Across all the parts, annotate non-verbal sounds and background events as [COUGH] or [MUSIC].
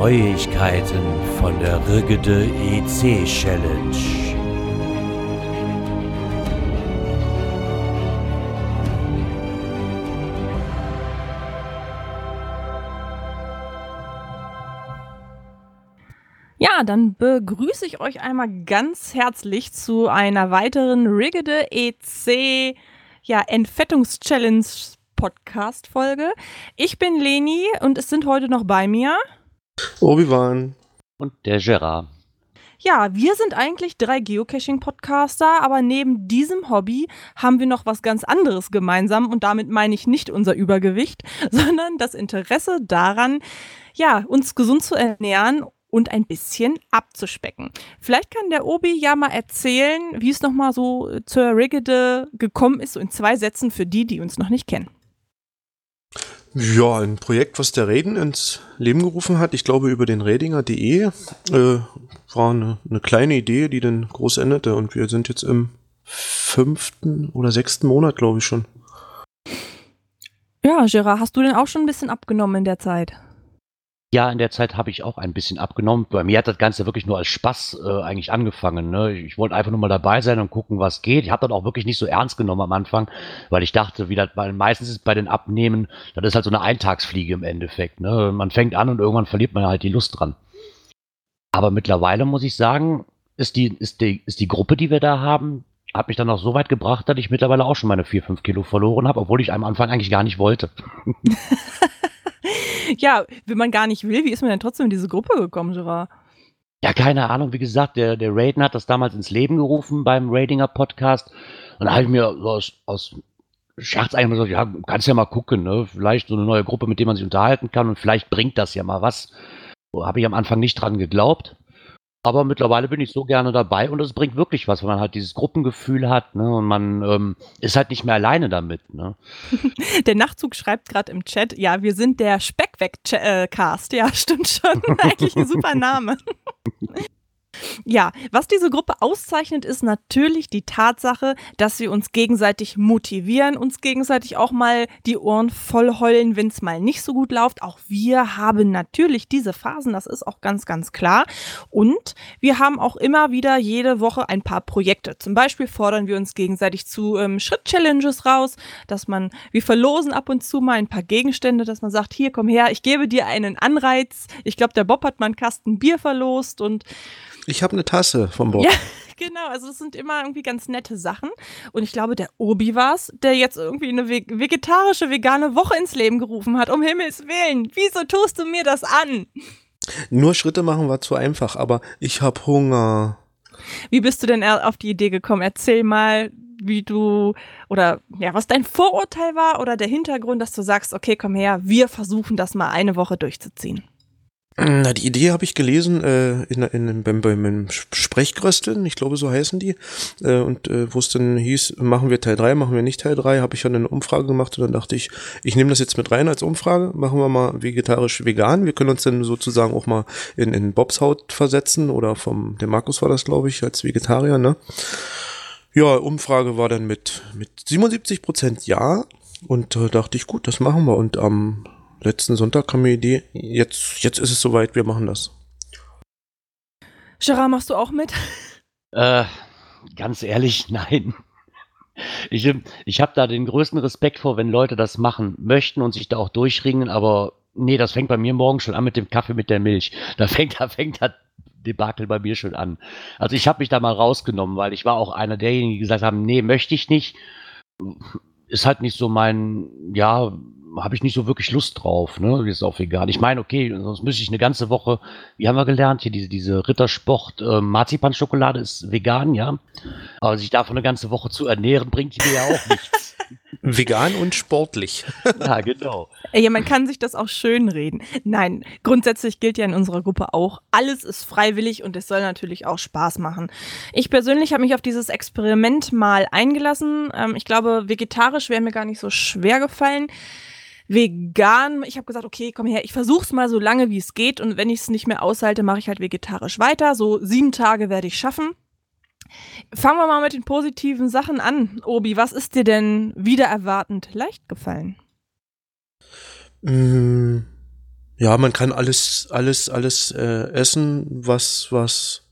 Neuigkeiten von der Rigide EC Challenge. Ja, dann begrüße ich euch einmal ganz herzlich zu einer weiteren Rigide EC ja, Entfettungs-Challenge Podcast-Folge. Ich bin Leni und es sind heute noch bei mir Obi-Wan und der Gerard. Ja, wir sind eigentlich drei Geocaching-Podcaster, aber neben diesem Hobby haben wir noch was ganz anderes gemeinsam und damit meine ich nicht unser Übergewicht, [LAUGHS] sondern das Interesse daran, ja, uns gesund zu ernähren und ein bisschen abzuspecken. Vielleicht kann der Obi ja mal erzählen, wie es nochmal so zur Rigide gekommen ist, so in zwei Sätzen für die, die uns noch nicht kennen. Ja, ein Projekt, was der Reden ins Leben gerufen hat. Ich glaube, über den Redinger.de äh, war eine, eine, kleine Idee, die dann groß endete. Und wir sind jetzt im fünften oder sechsten Monat, glaube ich schon. Ja, Gerard, hast du denn auch schon ein bisschen abgenommen in der Zeit? Ja, in der Zeit habe ich auch ein bisschen abgenommen. Bei mir hat das Ganze wirklich nur als Spaß äh, eigentlich angefangen. Ne? Ich wollte einfach nur mal dabei sein und gucken, was geht. Ich habe das auch wirklich nicht so ernst genommen am Anfang, weil ich dachte, wie das, weil meistens ist bei den Abnehmen, das ist halt so eine Eintagsfliege im Endeffekt. Ne? Man fängt an und irgendwann verliert man halt die Lust dran. Aber mittlerweile muss ich sagen, ist die, ist die, ist die Gruppe, die wir da haben, hat mich dann auch so weit gebracht, dass ich mittlerweile auch schon meine 4, 5 Kilo verloren habe, obwohl ich am Anfang eigentlich gar nicht wollte. [LAUGHS] [LAUGHS] ja, wenn man gar nicht will, wie ist man denn trotzdem in diese Gruppe gekommen, Gerard? Ja, keine Ahnung. Wie gesagt, der, der Raiden hat das damals ins Leben gerufen beim Raidinger Podcast. Und da habe ich mir so aus, aus Scherz eigentlich gesagt, ja, kannst ja mal gucken, ne? Vielleicht so eine neue Gruppe, mit der man sich unterhalten kann und vielleicht bringt das ja mal was. So habe ich am Anfang nicht dran geglaubt. Aber mittlerweile bin ich so gerne dabei und es bringt wirklich was, weil man halt dieses Gruppengefühl hat ne? und man ähm, ist halt nicht mehr alleine damit. Ne? [LAUGHS] Der Nachtzug schreibt gerade im Chat, ja, wir sind der Speckweg-Cast. Ja, stimmt schon. [LAUGHS] Eigentlich ein super Name. Ja, was diese Gruppe auszeichnet, ist natürlich die Tatsache, dass wir uns gegenseitig motivieren, uns gegenseitig auch mal die Ohren voll heulen, wenn es mal nicht so gut läuft. Auch wir haben natürlich diese Phasen, das ist auch ganz, ganz klar. Und wir haben auch immer wieder jede Woche ein paar Projekte. Zum Beispiel fordern wir uns gegenseitig zu ähm, Schritt-Challenges raus, dass man, wir verlosen ab und zu mal ein paar Gegenstände, dass man sagt, hier komm her, ich gebe dir einen Anreiz. Ich glaube, der Bob hat mal einen Kasten Bier verlost und ich habe eine Tasse vom Bob. Ja, [LAUGHS] genau. Also das sind immer irgendwie ganz nette Sachen. Und ich glaube, der Obi war es, der jetzt irgendwie eine vegetarische, vegane Woche ins Leben gerufen hat. Um Himmels Willen. Wieso tust du mir das an? Nur Schritte machen war zu einfach, aber ich habe Hunger. Wie bist du denn auf die Idee gekommen? Erzähl mal, wie du oder ja, was dein Vorurteil war oder der Hintergrund, dass du sagst, okay, komm her, wir versuchen das mal eine Woche durchzuziehen. Na, die Idee habe ich gelesen äh, in, in, beim, beim Sprechgrösteln, ich glaube, so heißen die. Äh, und äh, wo es dann hieß, machen wir Teil 3, machen wir nicht Teil 3, habe ich dann eine Umfrage gemacht und dann dachte ich, ich nehme das jetzt mit rein als Umfrage, machen wir mal vegetarisch-vegan. Wir können uns dann sozusagen auch mal in, in Bobs Haut versetzen oder vom, der Markus war das, glaube ich, als Vegetarier, ne? Ja, Umfrage war dann mit, mit 77 Prozent Ja. Und äh, dachte ich, gut, das machen wir. Und am letzten Sonntag kam mir die Idee, jetzt, jetzt ist es soweit, wir machen das. Gerard, machst du auch mit? Äh, ganz ehrlich, [LAUGHS] nein. Ich, ich habe da den größten Respekt vor, wenn Leute das machen möchten und sich da auch durchringen, aber nee, das fängt bei mir morgen schon an mit dem Kaffee mit der Milch. Da fängt, da fängt das Debakel bei mir schon an. Also ich habe mich da mal rausgenommen, weil ich war auch einer derjenigen, die gesagt haben, nee, möchte ich nicht. Ist halt nicht so mein, ja, habe ich nicht so wirklich Lust drauf, ne? Ist auch egal. Ich meine, okay, sonst müsste ich eine ganze Woche, wie haben wir gelernt, hier diese, diese Rittersport äh, Marzipanschokolade ist vegan, ja. Aber sich davon eine ganze Woche zu ernähren, bringt mir ja auch nichts. [LAUGHS] Vegan und sportlich. [LAUGHS] ja, genau. Ja, man kann sich das auch schön reden. Nein, grundsätzlich gilt ja in unserer Gruppe auch, alles ist freiwillig und es soll natürlich auch Spaß machen. Ich persönlich habe mich auf dieses Experiment mal eingelassen. Ähm, ich glaube, vegetarisch wäre mir gar nicht so schwer gefallen vegan. Ich habe gesagt, okay, komm her, ich versuch's mal so lange, wie es geht. Und wenn ich es nicht mehr aushalte, mache ich halt vegetarisch weiter. So sieben Tage werde ich schaffen. Fangen wir mal mit den positiven Sachen an. Obi, was ist dir denn wieder erwartend leicht gefallen? Mm, Ja, man kann alles, alles, alles äh, essen, was, was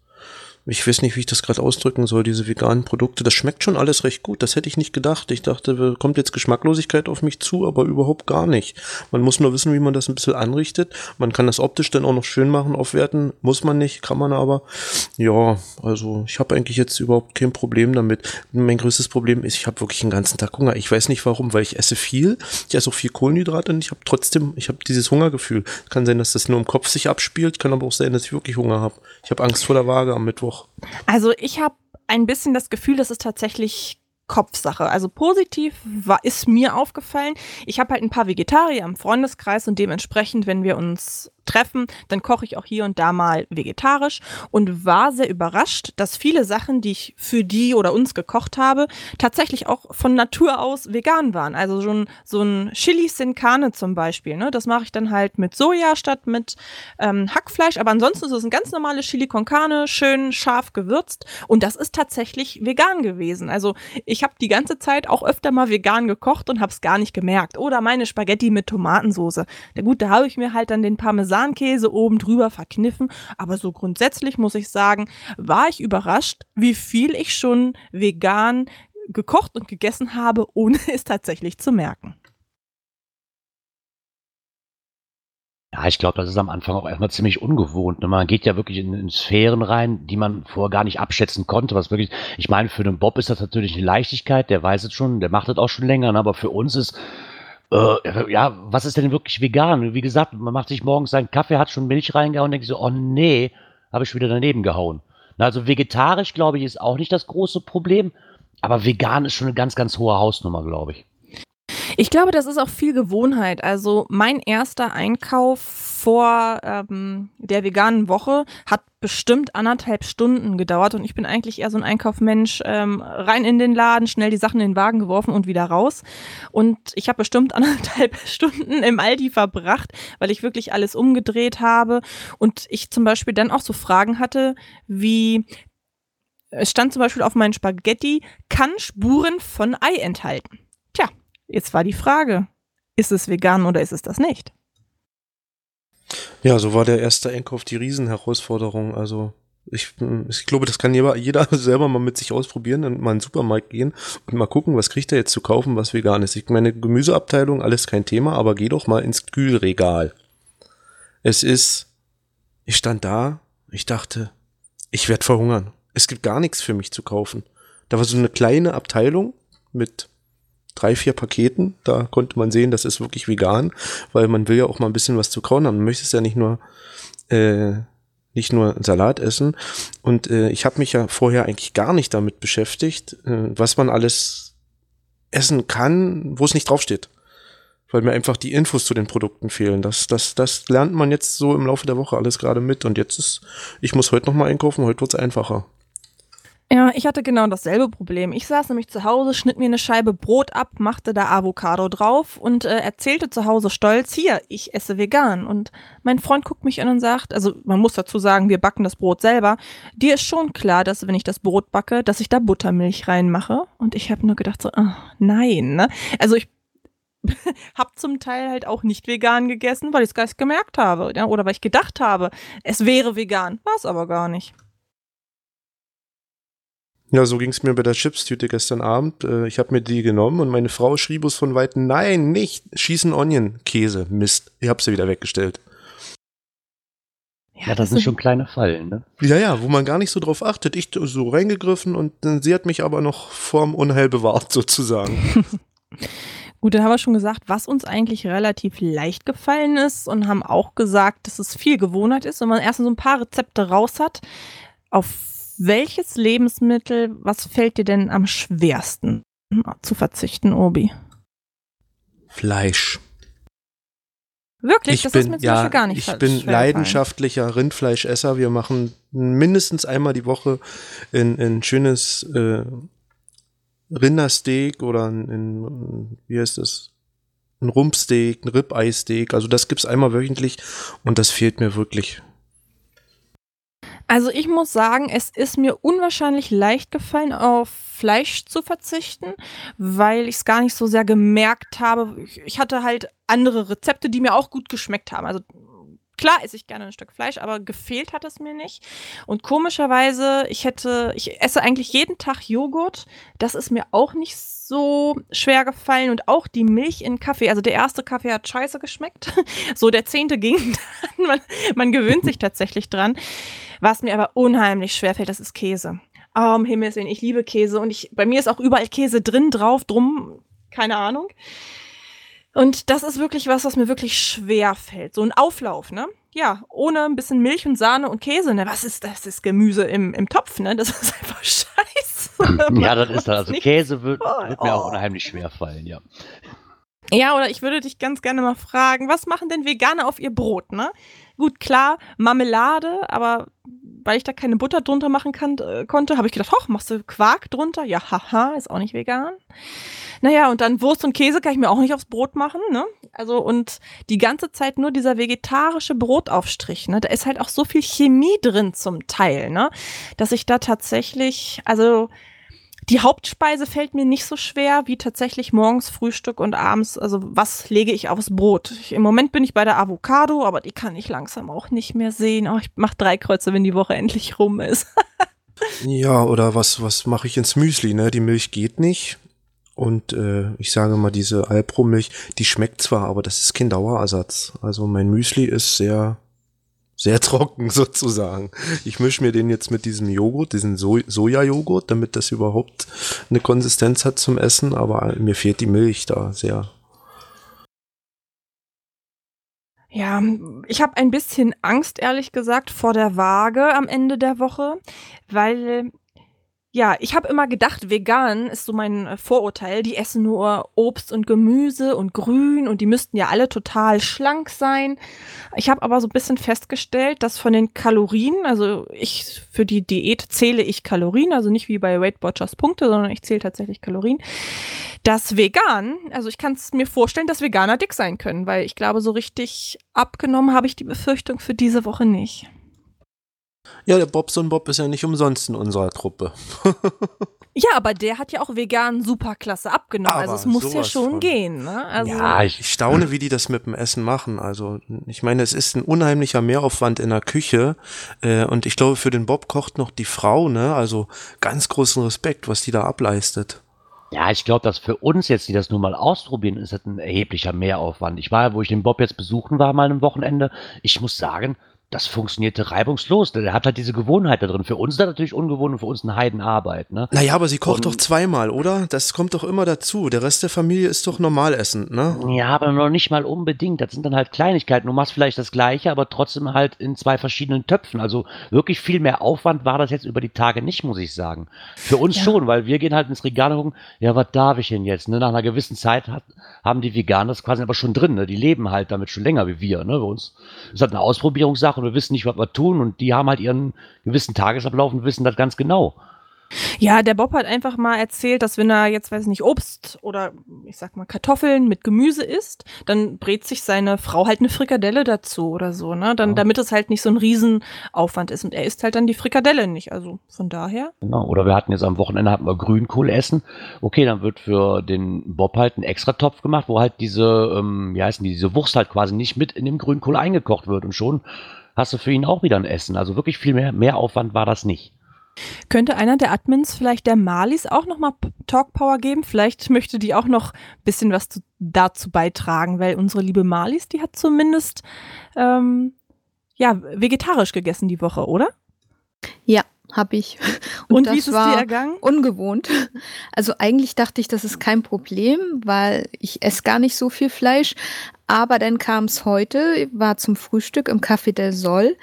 ich weiß nicht, wie ich das gerade ausdrücken soll, diese veganen Produkte. Das schmeckt schon alles recht gut. Das hätte ich nicht gedacht. Ich dachte, kommt jetzt Geschmacklosigkeit auf mich zu, aber überhaupt gar nicht. Man muss nur wissen, wie man das ein bisschen anrichtet. Man kann das optisch dann auch noch schön machen, aufwerten. Muss man nicht, kann man aber. Ja, also ich habe eigentlich jetzt überhaupt kein Problem damit. Mein größtes Problem ist, ich habe wirklich den ganzen Tag Hunger. Ich weiß nicht warum, weil ich esse viel. Ich esse auch viel Kohlenhydrate und ich habe trotzdem, ich habe dieses Hungergefühl. Kann sein, dass das nur im Kopf sich abspielt, kann aber auch sein, dass ich wirklich Hunger habe. Ich habe Angst vor der Waage am Mittwoch. Also ich habe ein bisschen das Gefühl, dass es tatsächlich Kopfsache. Also positiv war, ist mir aufgefallen. Ich habe halt ein paar Vegetarier im Freundeskreis und dementsprechend, wenn wir uns treffen, dann koche ich auch hier und da mal vegetarisch und war sehr überrascht, dass viele Sachen, die ich für die oder uns gekocht habe, tatsächlich auch von Natur aus vegan waren. Also schon so ein Chili sin Carne zum Beispiel. Ne? Das mache ich dann halt mit Soja statt mit ähm, Hackfleisch. Aber ansonsten ist es ein ganz normales Chili con Carne, schön scharf gewürzt. Und das ist tatsächlich vegan gewesen. Also ich habe die ganze Zeit auch öfter mal vegan gekocht und habe es gar nicht gemerkt. Oder meine Spaghetti mit Tomatensoße. Na gut, da habe ich mir halt dann den Parmesan Parmesankäse oben drüber verkniffen. Aber so grundsätzlich muss ich sagen, war ich überrascht, wie viel ich schon vegan gekocht und gegessen habe, [LAUGHS] ohne es tatsächlich zu merken. Ja, ich glaube, das ist am Anfang auch erstmal ziemlich ungewohnt. Ne? Man geht ja wirklich in, in, Sphären rein, die man vorher gar nicht abschätzen konnte. Was wirklich, ich meine, für den Bob ist das natürlich eine Leichtigkeit, der weiß es schon, der macht das auch schon länger, ne? aber für uns ist äh, ja, was ist denn wirklich vegan? Wie gesagt, man macht sich morgens seinen Kaffee, hat schon Milch reingehauen denkt so, oh nee, habe ich wieder daneben gehauen. Na, also vegetarisch, glaube ich, ist auch nicht das große Problem, aber vegan ist schon eine ganz, ganz hohe Hausnummer, glaube ich. Ich glaube, das ist auch viel Gewohnheit. Also mein erster Einkauf vor ähm, der veganen Woche hat bestimmt anderthalb Stunden gedauert und ich bin eigentlich eher so ein Einkaufmensch, ähm, rein in den Laden, schnell die Sachen in den Wagen geworfen und wieder raus. Und ich habe bestimmt [LAUGHS] anderthalb Stunden im Aldi verbracht, weil ich wirklich alles umgedreht habe und ich zum Beispiel dann auch so Fragen hatte, wie es stand zum Beispiel auf meinen Spaghetti, kann Spuren von Ei enthalten. Jetzt war die Frage, ist es vegan oder ist es das nicht? Ja, so war der erste Einkauf die Riesenherausforderung. Also ich, ich glaube, das kann jeder, jeder [LAUGHS] selber mal mit sich ausprobieren und mal in den Supermarkt gehen und mal gucken, was kriegt er jetzt zu kaufen, was vegan ist. Ich meine, Gemüseabteilung, alles kein Thema, aber geh doch mal ins Kühlregal. Es ist, ich stand da, ich dachte, ich werde verhungern. Es gibt gar nichts für mich zu kaufen. Da war so eine kleine Abteilung mit drei, vier Paketen. Da konnte man sehen, das ist wirklich vegan, weil man will ja auch mal ein bisschen was zu kauen haben. Man möchte es ja nicht nur äh, nicht nur Salat essen. Und äh, ich habe mich ja vorher eigentlich gar nicht damit beschäftigt, äh, was man alles essen kann, wo es nicht draufsteht. Weil mir einfach die Infos zu den Produkten fehlen. Das, das, das lernt man jetzt so im Laufe der Woche alles gerade mit. Und jetzt ist, ich muss heute nochmal einkaufen, heute wird's einfacher. Ja, ich hatte genau dasselbe Problem. Ich saß nämlich zu Hause, schnitt mir eine Scheibe Brot ab, machte da Avocado drauf und äh, erzählte zu Hause stolz, hier, ich esse vegan. Und mein Freund guckt mich an und sagt, also man muss dazu sagen, wir backen das Brot selber. Dir ist schon klar, dass wenn ich das Brot backe, dass ich da Buttermilch reinmache. Und ich habe nur gedacht so, oh, nein. Ne? Also ich [LAUGHS] habe zum Teil halt auch nicht vegan gegessen, weil ich es gar nicht gemerkt habe. Ja? Oder weil ich gedacht habe, es wäre vegan. War es aber gar nicht. Ja, so ging es mir bei der Chipstüte gestern Abend. Äh, ich habe mir die genommen und meine Frau schrieb uns von weitem, nein, nicht, schießen Onion, Käse, Mist. Ich habe sie wieder weggestellt. Ja, das sind schon kleine Fallen, ne? Ja, ja, wo man gar nicht so drauf achtet. Ich so reingegriffen und sie hat mich aber noch vorm Unheil bewahrt, [LAUGHS] sozusagen. [LAUGHS] Gut, dann haben wir schon gesagt, was uns eigentlich relativ leicht gefallen ist und haben auch gesagt, dass es viel Gewohnheit ist, wenn man erst so ein paar Rezepte raus hat. Auf welches Lebensmittel, was fällt dir denn am schwersten zu verzichten, Obi? Fleisch. Wirklich? Ich das bin, ist mir ja, gar nicht Ich bin leidenschaftlicher Rindfleischesser. Wir machen mindestens einmal die Woche ein, ein schönes äh, Rindersteak oder ein, ein, wie heißt das? Ein Rumpsteak, ein Ribeye-Steak. Also das gibt's einmal wöchentlich und das fehlt mir wirklich. Also ich muss sagen, es ist mir unwahrscheinlich leicht gefallen, auf Fleisch zu verzichten, weil ich es gar nicht so sehr gemerkt habe. Ich hatte halt andere Rezepte, die mir auch gut geschmeckt haben. Also klar esse ich gerne ein Stück Fleisch, aber gefehlt hat es mir nicht. Und komischerweise, ich hätte, ich esse eigentlich jeden Tag Joghurt. Das ist mir auch nicht so schwer gefallen. Und auch die Milch in Kaffee. Also der erste Kaffee hat scheiße geschmeckt. [LAUGHS] So der zehnte ging [LAUGHS] dann. Man, man gewöhnt sich tatsächlich dran. Was mir aber unheimlich schwer fällt, das ist Käse. Oh, um Himmels Willen, ich liebe Käse. Und ich, bei mir ist auch überall Käse drin, drauf, drum, keine Ahnung. Und das ist wirklich was, was mir wirklich schwer fällt. So ein Auflauf, ne? Ja, ohne ein bisschen Milch und Sahne und Käse, ne? Was ist das? Das ist Gemüse im, im Topf, ne? Das ist [LAUGHS] einfach scheiße. [LAUGHS] ja, das ist das. Also Käse wird, wird mir auch oh. unheimlich schwer fallen, ja. Ja, oder ich würde dich ganz gerne mal fragen, was machen denn Veganer auf ihr Brot, ne? Gut, klar, Marmelade, aber weil ich da keine Butter drunter machen kann, äh, konnte, habe ich gedacht, hoch, machst du Quark drunter? Ja, haha, ist auch nicht vegan. Naja, und dann Wurst und Käse kann ich mir auch nicht aufs Brot machen, ne? Also, und die ganze Zeit nur dieser vegetarische Brotaufstrich, ne? Da ist halt auch so viel Chemie drin zum Teil, ne? Dass ich da tatsächlich, also, die Hauptspeise fällt mir nicht so schwer wie tatsächlich morgens Frühstück und abends. Also was lege ich aufs Brot? Ich, Im Moment bin ich bei der Avocado, aber die kann ich langsam auch nicht mehr sehen. Oh, ich mache drei Kreuze, wenn die Woche endlich rum ist. [LAUGHS] ja, oder was, was mache ich ins Müsli? Ne? Die Milch geht nicht. Und äh, ich sage mal, diese Alpro-Milch, die schmeckt zwar, aber das ist kein Dauerersatz. Also mein Müsli ist sehr, sehr [LAUGHS] trocken sozusagen. Ich mische mir den jetzt mit diesem Joghurt, diesen so Soja-Joghurt, damit das überhaupt eine Konsistenz hat zum Essen, aber mir fehlt die Milch da sehr. Ja, ich habe ein bisschen Angst, ehrlich gesagt, vor der Waage am Ende der Woche, weil ja, ich habe immer gedacht, vegan ist so mein äh, Vorurteil. Die essen nur Obst und Gemüse und Grün und die müssten ja alle total schlank sein. Ich habe aber so ein bisschen festgestellt, dass von den Kalorien, also ich für die Diät zähle ich Kalorien, also nicht wie bei Weight Watchers Punkte, sondern ich zähle tatsächlich Kalorien. dass vegan, also ich kann es mir vorstellen, dass Veganer dick sein können, weil ich glaube, so richtig abgenommen habe ich die Befürchtung für diese Woche nicht. Ja, der Bobson Bob ist ja nicht umsonst in unserer Truppe. [LAUGHS] ja, aber der hat ja auch vegan superklasse abgenommen. Also aber also es muss ja schon von. gehen. Ne? Also ja, ich staune, wie die das mit dem Essen machen. Also ich meine, es ist ein unheimlicher Mehraufwand in der Küche. Äh, und ich glaube, für den Bob kocht noch die Frau. Ne? Also ganz großen Respekt, was die da ableistet. Ja, ich glaube, dass für uns jetzt, die das nur mal ausprobieren, ist das ein erheblicher Mehraufwand. Ich war, wo ich den Bob jetzt besuchen war, mal am Wochenende. Ich muss sagen, das funktionierte reibungslos. Der hat halt diese Gewohnheit da drin. Für uns ist das natürlich ungewohnt und für uns eine Heidenarbeit. Ne? Naja, aber sie kocht und, doch zweimal, oder? Das kommt doch immer dazu. Der Rest der Familie ist doch normal essend, ne? Ja, aber noch nicht mal unbedingt. Das sind dann halt Kleinigkeiten. Du machst vielleicht das Gleiche, aber trotzdem halt in zwei verschiedenen Töpfen. Also wirklich viel mehr Aufwand war das jetzt über die Tage nicht, muss ich sagen. Für uns ja. schon, weil wir gehen halt ins Regal und gucken, ja, was darf ich denn jetzt? Ne? Nach einer gewissen Zeit hat, haben die Veganer das quasi aber schon drin. Ne? Die leben halt damit schon länger wie wir. Ne? Bei uns ist halt eine Ausprobierungssache und wir wissen nicht, was wir tun. Und die haben halt ihren gewissen Tagesablauf und wissen das ganz genau. Ja, der Bob hat einfach mal erzählt, dass wenn er jetzt, weiß ich nicht, Obst oder ich sag mal Kartoffeln mit Gemüse isst, dann brät sich seine Frau halt eine Frikadelle dazu oder so, ne? Dann, ja. damit es halt nicht so ein Riesenaufwand ist. Und er isst halt dann die Frikadelle nicht. Also von daher. Genau. Oder wir hatten jetzt am Wochenende hatten wir Grünkohl essen. Okay, dann wird für den Bob halt ein extra Topf gemacht, wo halt diese, ähm, wie heißen die, diese Wurst halt quasi nicht mit in dem Grünkohl eingekocht wird. Und schon hast du für ihn auch wieder ein Essen. Also wirklich viel mehr, mehr Aufwand war das nicht. Könnte einer der Admins vielleicht der Malis auch nochmal Talk Power geben? Vielleicht möchte die auch noch ein bisschen was zu, dazu beitragen, weil unsere liebe Malis, die hat zumindest ähm, ja, vegetarisch gegessen die Woche, oder? Ja, habe ich. Und, Und wie ist es dir ergangen? Ungewohnt. Also eigentlich dachte ich, das ist kein Problem, weil ich esse gar nicht so viel Fleisch. Aber dann kam es heute, war zum Frühstück im Café del Sol.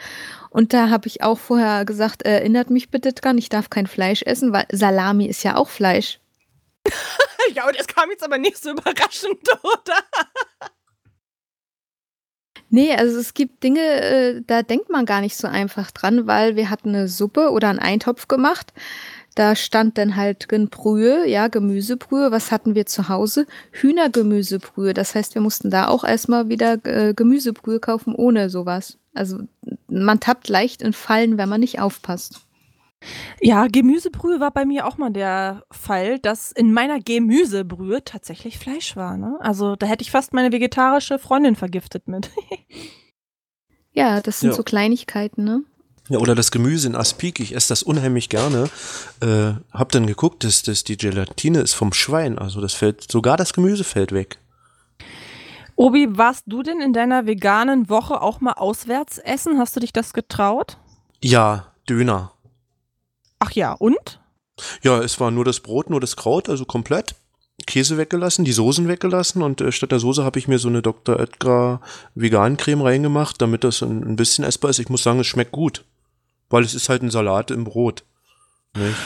Und da habe ich auch vorher gesagt, erinnert mich bitte dran, ich darf kein Fleisch essen, weil Salami ist ja auch Fleisch. [LAUGHS] ja, und es kam jetzt aber nicht so überraschend, [LAUGHS] oder? Nee, also es gibt Dinge, äh, da denkt man gar nicht so einfach dran, weil wir hatten eine Suppe oder einen Eintopf gemacht. Da stand dann halt Brühe, ja, Gemüsebrühe. Was hatten wir zu Hause? Hühnergemüsebrühe. Das heißt, wir mussten da auch erstmal wieder äh, Gemüsebrühe kaufen ohne sowas. Also man tappt leicht in Fallen, wenn man nicht aufpasst. Ja, Gemüsebrühe war bei mir auch mal der Fall, dass in meiner Gemüsebrühe tatsächlich Fleisch war. Ne? Also da hätte ich fast meine vegetarische Freundin vergiftet mit. [LAUGHS] Ja, das sind Ja. so Kleinigkeiten, ne? Ja, oder das Gemüse in Aspik, ich esse das unheimlich gerne. Äh, hab dann geguckt, dass, dass die Gelatine ist vom Schwein, also das fällt, sogar das Gemüse fällt weg. Obi, warst du denn in deiner veganen Woche auch mal auswärts essen? Hast du dich das getraut? Ja, Döner. Ach ja, und? Ja, es war nur das Brot, nur das Kraut, also komplett. Käse weggelassen, die Soßen weggelassen und äh, statt der Soße habe ich mir so eine Dr. Oetker Vegan-Creme reingemacht, damit das ein, ein bisschen essbar ist. Ich muss sagen, es schmeckt gut, weil es ist halt ein Salat im Brot. Nicht?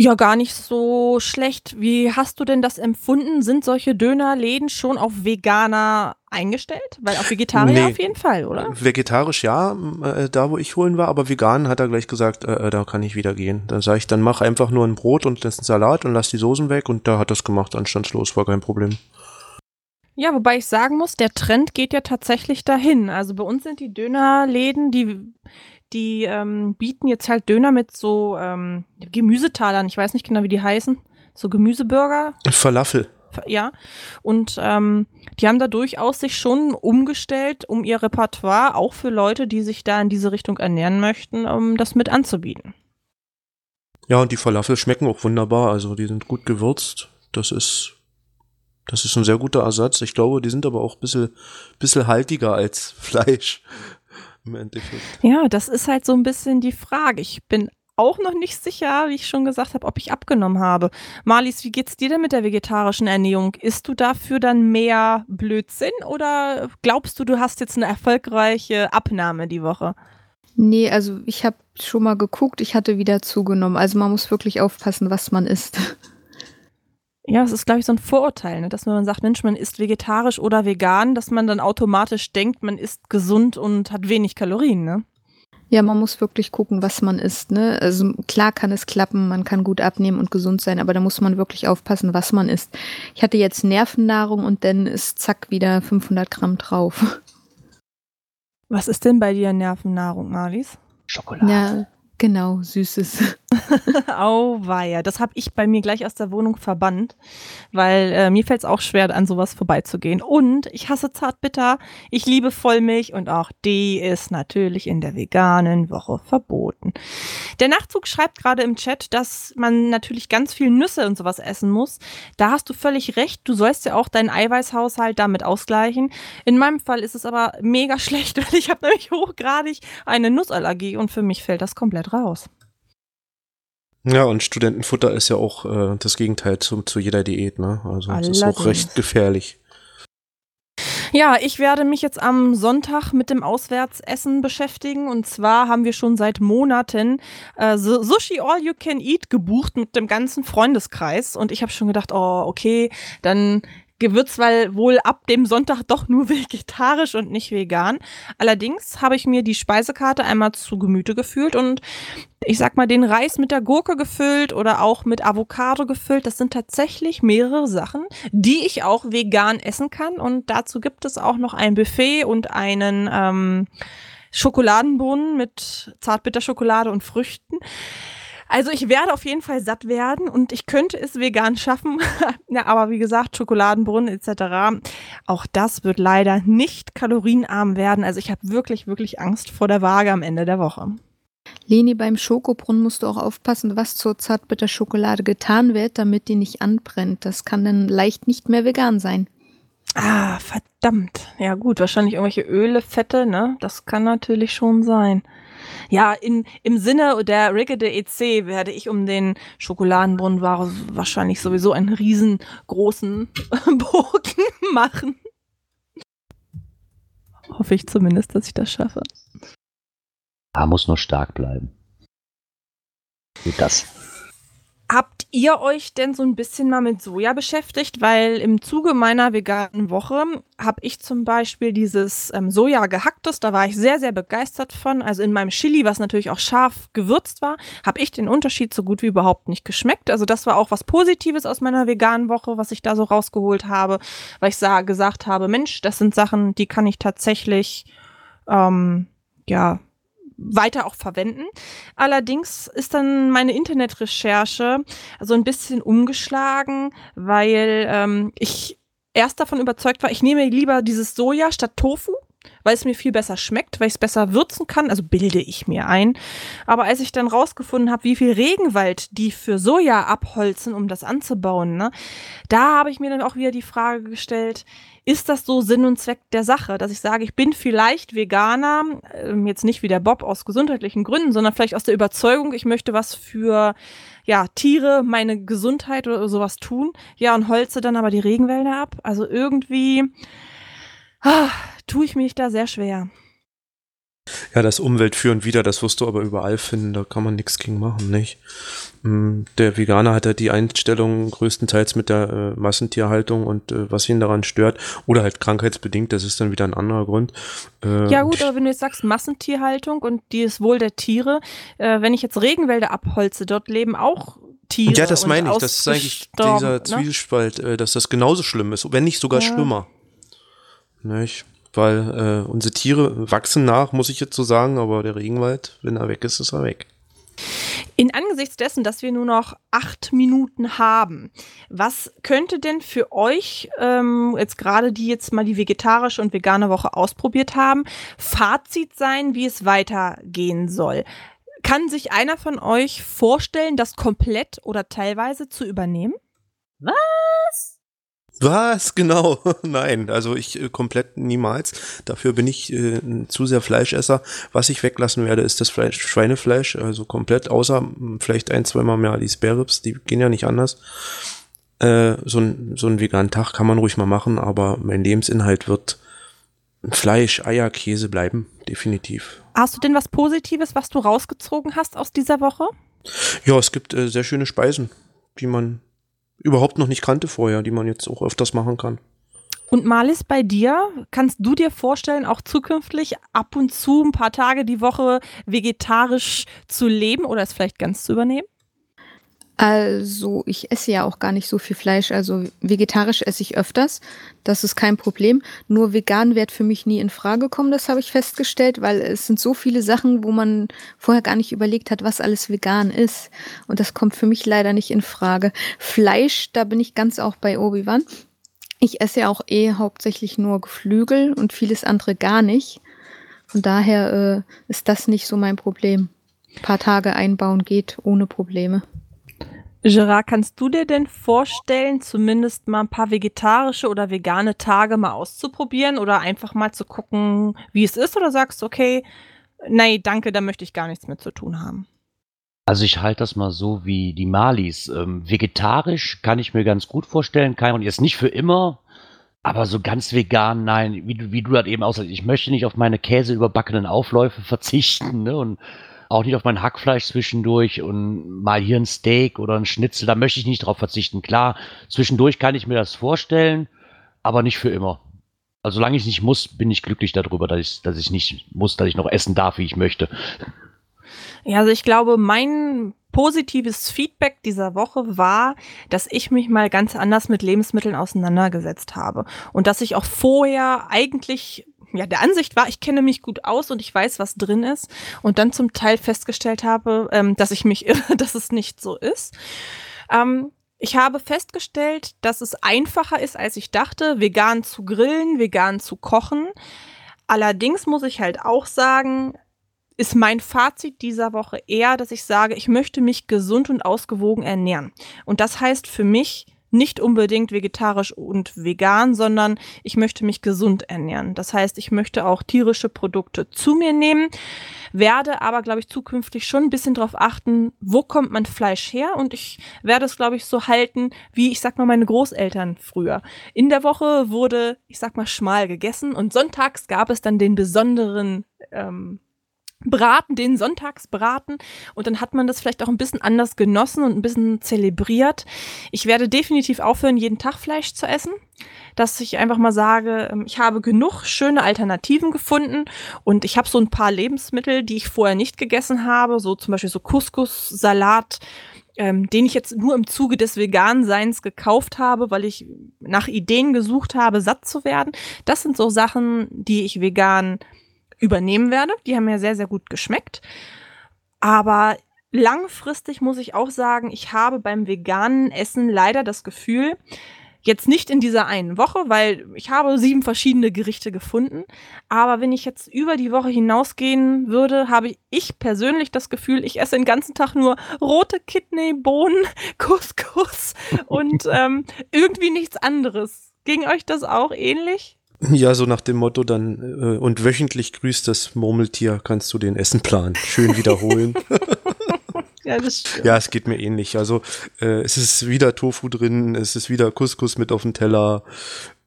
Ja, gar nicht so schlecht. Wie hast du denn das empfunden? Sind solche Dönerläden schon auf Veganer eingestellt? Weil auf Vegetarier Nee. auf jeden Fall, oder? Vegetarisch ja, äh, da wo ich holen war, aber vegan hat er gleich gesagt, äh, äh, da kann ich wieder gehen. Dann sage ich, dann mach einfach nur ein Brot und das einen Salat und lass die Soßen weg und da hat das gemacht, anstandslos, war kein Problem. Ja, wobei ich sagen muss, der Trend geht ja tatsächlich dahin. Also bei uns sind die Dönerläden, die, die ähm, bieten jetzt halt Döner mit so ähm, Gemüsetalern. Ich weiß nicht genau, wie die heißen. So Gemüseburger. Falafel. Ja. Und ähm, die haben da durchaus sich schon umgestellt, um ihr Repertoire, auch für Leute, die sich da in diese Richtung ernähren möchten, um das mit anzubieten. Ja, und die Falafel schmecken auch wunderbar, also die sind gut gewürzt. Das ist, das ist ein sehr guter Ersatz. Ich glaube, die sind aber auch ein bisschen, bisschen haltiger als [LAUGHS] Fleisch. Im Endeffekt. Ja, das ist halt so ein bisschen die Frage. Ich bin auch noch nicht sicher, wie ich schon gesagt habe, ob ich abgenommen habe. Marlies, wie geht's dir denn mit der vegetarischen Ernährung? Isst du dafür dann mehr Blödsinn oder glaubst du, du hast jetzt eine erfolgreiche Abnahme die Woche? Nee, also ich habe schon mal geguckt, ich hatte wieder zugenommen. Also man muss wirklich aufpassen, was man isst. [LAUGHS] Ja, es ist, glaube ich, so ein Vorurteil, ne? dass wenn man sagt, Mensch, man isst vegetarisch oder vegan, dass man dann automatisch denkt, man isst gesund und hat wenig Kalorien, ne? Ja, man muss wirklich gucken, was man isst. Ne? Also klar kann es klappen, man kann gut abnehmen und gesund sein, aber da muss man wirklich aufpassen, was man isst. Ich hatte jetzt Nervennahrung und dann ist zack wieder 500 Gramm drauf. Was ist denn bei dir Nervennahrung, Marlies? Schokolade. Ja, genau, süßes. [LAUGHS] Auweia, das habe ich bei mir gleich aus der Wohnung verbannt, weil äh, mir fällt es auch schwer, an sowas vorbeizugehen. Und ich hasse Zartbitter, ich liebe Vollmilch und auch die ist natürlich in der veganen Woche verboten. Der Nachzug schreibt gerade im Chat, dass man natürlich ganz viel Nüsse und sowas essen muss. Da hast du völlig recht, du sollst ja auch deinen Eiweißhaushalt damit ausgleichen. In meinem Fall ist es aber mega [LAUGHS] schlecht, weil ich habe nämlich hochgradig eine Nussallergie und für mich fällt das komplett raus. Ja, und Studentenfutter ist ja auch äh, das Gegenteil zu, zu jeder Diät, ne? Also das ist auch recht gefährlich. Ja, ich werde mich jetzt am Sonntag mit dem Auswärtsessen beschäftigen. Und zwar haben wir schon seit Monaten äh, Su- Sushi All You Can Eat gebucht mit dem ganzen Freundeskreis. Und ich habe schon gedacht, oh, okay, dann wird's weil wohl ab dem Sonntag doch nur [LAUGHS] vegetarisch und nicht vegan. Allerdings habe ich mir die Speisekarte einmal zu Gemüte gefühlt und ich sag mal, den Reis mit der Gurke gefüllt oder auch mit Avocado gefüllt. Das sind tatsächlich mehrere Sachen, die ich auch vegan essen kann. Und dazu gibt es auch noch ein Buffet und einen ähm, Schokoladenbohnen mit Zartbitterschokolade und Früchten. Also ich werde auf jeden Fall satt werden und ich könnte es vegan schaffen. [LAUGHS] ja, aber wie gesagt, Schokoladenbrunnen etc. Auch das wird leider nicht kalorienarm werden. Also ich habe wirklich, wirklich Angst vor der Waage am Ende der Woche. Leni, beim Schokobrunnen musst du auch aufpassen, was zur Zartbitterschokolade getan wird, damit die nicht anbrennt. Das kann dann leicht nicht mehr vegan sein. Ah, verdammt. Ja gut, wahrscheinlich irgendwelche Öle, Fette, ne? Das kann natürlich schon sein. Ja, in, im Sinne der Riggede EC werde ich um den Schokoladenbrunnen wa- wahrscheinlich sowieso einen riesengroßen [LAUGHS] Bogen [LAUGHS] machen. Hoffe ich zumindest, dass ich das schaffe. Da muss nur stark bleiben. Gut, das. Habt ihr euch denn so ein bisschen mal mit Soja beschäftigt? Weil im Zuge meiner veganen Woche habe ich zum Beispiel dieses ähm, Soja gehacktes, da war ich sehr, sehr begeistert von. Also in meinem Chili, was natürlich auch scharf gewürzt war, habe ich den Unterschied so gut wie überhaupt nicht geschmeckt. Also das war auch was Positives aus meiner veganen Woche, was ich da so rausgeholt habe, weil ich sah, gesagt habe, Mensch, das sind Sachen, die kann ich tatsächlich, ähm, ja, weiter auch verwenden. Allerdings ist dann meine Internetrecherche so ein bisschen umgeschlagen, weil ähm, ich erst davon überzeugt war, ich nehme lieber dieses Soja statt Tofu. weil es mir viel besser schmeckt, weil ich es besser würzen kann, also bilde ich mir ein. Aber als ich dann rausgefunden habe, wie viel Regenwald die für Soja abholzen, um das anzubauen, ne, da habe ich mir dann auch wieder die Frage gestellt, ist das so Sinn und Zweck der Sache, dass ich sage, ich bin vielleicht Veganer, ähm, jetzt nicht wie der Bob aus gesundheitlichen Gründen, sondern vielleicht aus der Überzeugung, ich möchte was für ja, Tiere, meine Gesundheit oder sowas tun. Ja, und holze dann aber die Regenwälder ab. Also irgendwie ah, tue ich mich da sehr schwer. Ja, das Umwelt für und wieder, das wirst du aber überall finden, da kann man nichts gegen machen, nicht? Mm, der Veganer hat ja die Einstellung größtenteils mit der äh, Massentierhaltung und äh, was ihn daran stört, oder halt krankheitsbedingt, das ist dann wieder ein anderer Grund. Äh, ja gut, aber wenn du jetzt sagst Massentierhaltung und das Wohl der Tiere, äh, wenn ich jetzt Regenwälder abholze, dort leben auch Tiere. Ja, das meine ich, das ist eigentlich dieser ne? Zwiespalt, äh, dass das genauso schlimm ist, wenn nicht sogar ja. schlimmer. Nicht? Weil äh, unsere Tiere wachsen nach, muss ich jetzt so sagen, aber der Regenwald, wenn er weg ist, ist er weg. In Angesichts dessen, dass wir nur noch acht Minuten haben, was könnte denn für euch, ähm, jetzt gerade die jetzt mal die vegetarische und vegane Woche ausprobiert haben, Fazit sein, wie es weitergehen soll? Kann sich einer von euch vorstellen, das komplett oder teilweise zu übernehmen? Was? Was? [LAUGHS] Genau. Nein, also ich äh, komplett niemals. Dafür bin ich äh, zu sehr Fleischesser. Was ich weglassen werde, ist das Fleisch, Schweinefleisch, also komplett, außer hm, vielleicht ein, zweimal mehr die Spare Ribs, die gehen ja nicht anders. Äh, so, ein, so ein veganen Tag kann man ruhig mal machen, aber mein Lebensinhalt wird Fleisch, Eier, Käse bleiben, definitiv. Hast du denn was Positives, was du rausgezogen hast aus dieser Woche? Ja, es gibt äh, sehr schöne Speisen, die man überhaupt noch nicht kannte vorher, die man jetzt auch öfters machen kann. Und Malis, bei dir, kannst du dir vorstellen, auch zukünftig ab und zu ein paar Tage die Woche vegetarisch zu leben oder es vielleicht ganz zu übernehmen? Also, ich esse ja auch gar nicht so viel Fleisch. Also, vegetarisch esse ich öfters. Das ist kein Problem. Nur vegan wird für mich nie in Frage kommen. Das habe ich festgestellt, weil es sind so viele Sachen, wo man vorher gar nicht überlegt hat, was alles vegan ist. Und das kommt für mich leider nicht in Frage. Fleisch, da bin ich ganz auch bei Obi-Wan. Ich esse ja auch eh hauptsächlich nur Geflügel und vieles andere gar nicht. Von daher äh, ist das nicht so mein Problem. Ein paar Tage einbauen geht ohne Probleme. Gerard, kannst du dir denn vorstellen, zumindest mal ein paar vegetarische oder vegane Tage mal auszuprobieren oder einfach mal zu gucken, wie es ist? Oder sagst du, okay, nee, danke, da möchte ich gar nichts mehr zu tun haben? Also ich halte das mal so wie die Malis. Ähm, vegetarisch kann ich mir ganz gut vorstellen, kann und jetzt nicht für immer, aber so ganz vegan, nein, wie du, wie du das eben aussagst, ich möchte nicht auf meine Käse überbackenen Aufläufe verzichten ne, und auch nicht auf mein Hackfleisch zwischendurch und mal hier ein Steak oder ein Schnitzel, da möchte ich nicht drauf verzichten. Klar, zwischendurch kann ich mir das vorstellen, aber nicht für immer. Also solange ich nicht muss, bin ich glücklich darüber, dass ich, dass ich nicht muss, dass ich noch essen darf, wie ich möchte. Ja, also ich glaube, mein positives Feedback dieser Woche war, dass ich mich mal ganz anders mit Lebensmitteln auseinandergesetzt habe und dass ich auch vorher eigentlich ja, der Ansicht war, ich kenne mich gut aus und ich weiß, was drin ist. Und dann zum Teil festgestellt habe, ähm, dass ich mich [LAUGHS] irre, dass es nicht so ist. Ähm, ich habe festgestellt, dass es einfacher ist, als ich dachte, vegan zu grillen, vegan zu kochen. Allerdings muss ich halt auch sagen, ist mein Fazit dieser Woche eher, dass ich sage, ich möchte mich gesund und ausgewogen ernähren. Und das heißt für mich, nicht unbedingt vegetarisch und vegan, sondern ich möchte mich gesund ernähren. Das heißt, ich möchte auch tierische Produkte zu mir nehmen, werde aber, glaube ich, zukünftig schon ein bisschen darauf achten, wo kommt mein Fleisch her und ich werde es, glaube ich, so halten, wie ich sag mal meine Großeltern früher. In der Woche wurde, ich sag mal, schmal gegessen und sonntags gab es dann den besonderen ähm, Braten, den Sonntagsbraten. Und dann hat man das vielleicht auch ein bisschen anders genossen und ein bisschen zelebriert. Ich werde definitiv aufhören, jeden Tag Fleisch zu essen. Dass ich einfach mal sage, ähm, ich habe genug schöne Alternativen gefunden und ich habe so ein paar Lebensmittel, die ich vorher nicht gegessen habe, so zum Beispiel so Couscous, Salat, ähm, den ich jetzt nur im Zuge des Veganseins gekauft habe, weil ich nach Ideen gesucht habe, satt zu werden. Das sind so Sachen, die ich vegan übernehmen werde. Die haben mir sehr, sehr gut geschmeckt. Aber langfristig muss ich auch sagen, ich habe beim veganen Essen leider das Gefühl, Jetzt nicht in dieser einen Woche, weil ich habe sieben verschiedene Gerichte gefunden. Aber wenn ich jetzt über die Woche hinausgehen würde, habe ich persönlich das Gefühl, ich esse den ganzen Tag nur rote Kidney, Bohnen, [LAUGHS] Couscous und [LAUGHS] ähm, irgendwie nichts anderes. Ging euch das auch ähnlich? Ja, so nach dem Motto dann, äh, und wöchentlich grüßt das Murmeltier, kannst du den Essen planen. Schön wiederholen. [LAUGHS] ja, das stimmt. Ja, es geht mir ähnlich. Also äh, es ist wieder Tofu drin, es ist wieder Couscous mit auf dem Teller.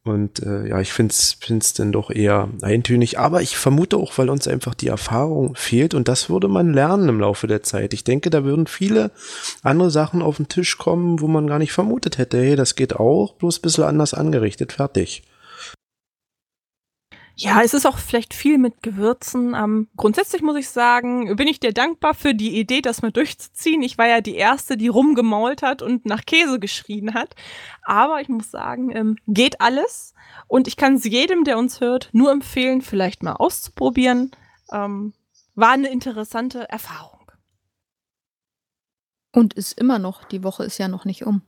Und äh, ja, ich find's find's dann doch eher eintönig. Aber ich vermute auch, weil uns einfach die Erfahrung fehlt und das würde man lernen im Laufe der Zeit. Ich denke, da würden viele andere Sachen auf den Tisch kommen, wo man gar nicht vermutet hätte, hey, das geht auch, bloß ein bisschen anders angerichtet, fertig. Ja, es ist auch vielleicht viel mit Gewürzen. Ähm, grundsätzlich muss ich sagen, bin ich dir dankbar für die Idee, das mal durchzuziehen. Ich war ja die Erste, die rumgemault hat und nach Käse geschrien hat. Aber ich muss sagen, ähm, geht alles. Und ich kann es jedem, der uns hört, nur empfehlen, vielleicht mal auszuprobieren. Ähm, war eine interessante Erfahrung. Und ist immer noch, die Woche ist ja noch nicht um.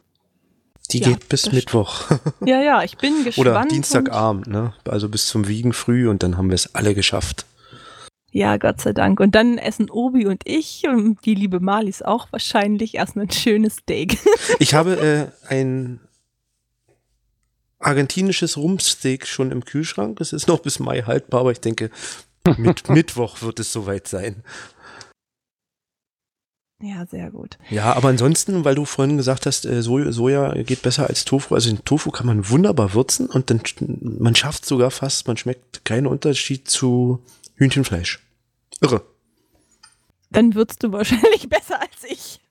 Die Ja, geht bis Mittwoch. Ja, ja, ich bin [LAUGHS] gespannt. Oder Dienstagabend, ne? Also bis zum Wiegen früh und dann haben wir es alle geschafft. Ja, Gott sei Dank. Und dann essen Obi und ich und die liebe Marlies auch wahrscheinlich erst ein schönes Steak. [LAUGHS] Ich habe äh, ein argentinisches Rumpsteak schon im Kühlschrank. Es ist noch bis Mai haltbar, aber ich denke, mit [LAUGHS] Mittwoch wird es soweit sein. Ja, sehr gut. Ja, aber ansonsten, weil du vorhin gesagt hast, äh, Soja, Soja geht besser als Tofu. Also den Tofu kann man wunderbar würzen und dann man schafft sogar fast, man schmeckt keinen Unterschied zu Hühnchenfleisch. Irre. Dann würdest du wahrscheinlich [LAUGHS] besser als ich.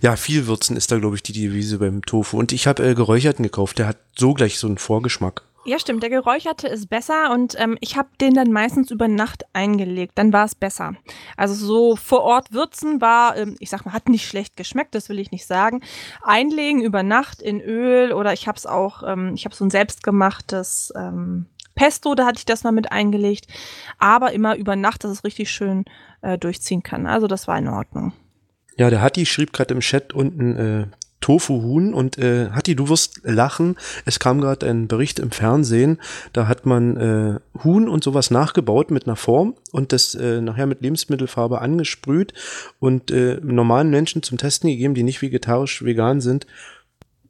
Ja, viel würzen ist da, glaube ich, die Devise beim Tofu. Und ich habe äh, geräucherten gekauft. Der hat so gleich so einen Vorgeschmack. Ja, stimmt. Der geräucherte ist besser und ähm, ich habe den dann meistens über Nacht eingelegt. Dann war es besser. Also so vor Ort würzen war, ähm, ich sag mal, hat nicht schlecht geschmeckt, das will ich nicht sagen. Einlegen über Nacht in Öl oder ich habe es auch, ähm, ich habe so ein selbstgemachtes ähm, Pesto, da hatte ich das mal mit eingelegt. Aber immer über Nacht, dass es richtig schön äh, durchziehen kann. Also das war in Ordnung. Ja, der Hatti schrieb gerade im Chat unten äh, Tofu-Huhn und äh, Hatti, du wirst lachen. Es kam gerade ein Bericht im Fernsehen, da hat man äh, Huhn und sowas nachgebaut mit einer Form und das äh, nachher mit Lebensmittelfarbe angesprüht und äh, normalen Menschen zum Testen gegeben, die nicht vegetarisch vegan sind.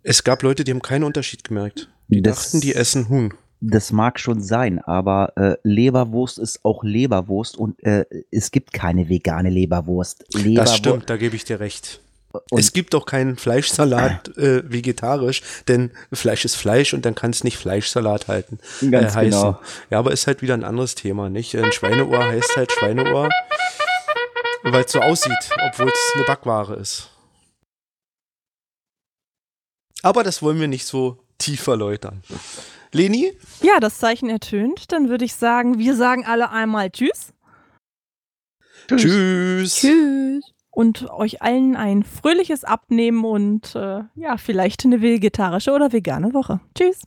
Es gab Leute, die haben keinen Unterschied gemerkt. Die Das- dachten, die essen Huhn. Das mag schon sein, aber äh, Leberwurst ist auch Leberwurst und äh, es gibt keine vegane Leberwurst. Leberwur Das stimmt, da gebe ich dir recht. Und es gibt auch keinen Fleischsalat äh, vegetarisch, denn Fleisch ist Fleisch und dann kann es nicht Fleischsalat halten. Ganz äh, heißen. genau. Ja, aber ist halt wieder ein anderes Thema, nicht? Ein Schweineohr heißt halt Schweineohr, weil es so aussieht, obwohl es eine Backware ist. Aber das wollen wir nicht so tief erläutern. Leni? Ja, das Zeichen ertönt. Dann würde ich sagen, wir sagen alle einmal Tschüss. Tschüss. Tschüss. Und euch allen ein fröhliches Abnehmen und äh, ja, vielleicht eine vegetarische oder vegane Woche. Tschüss.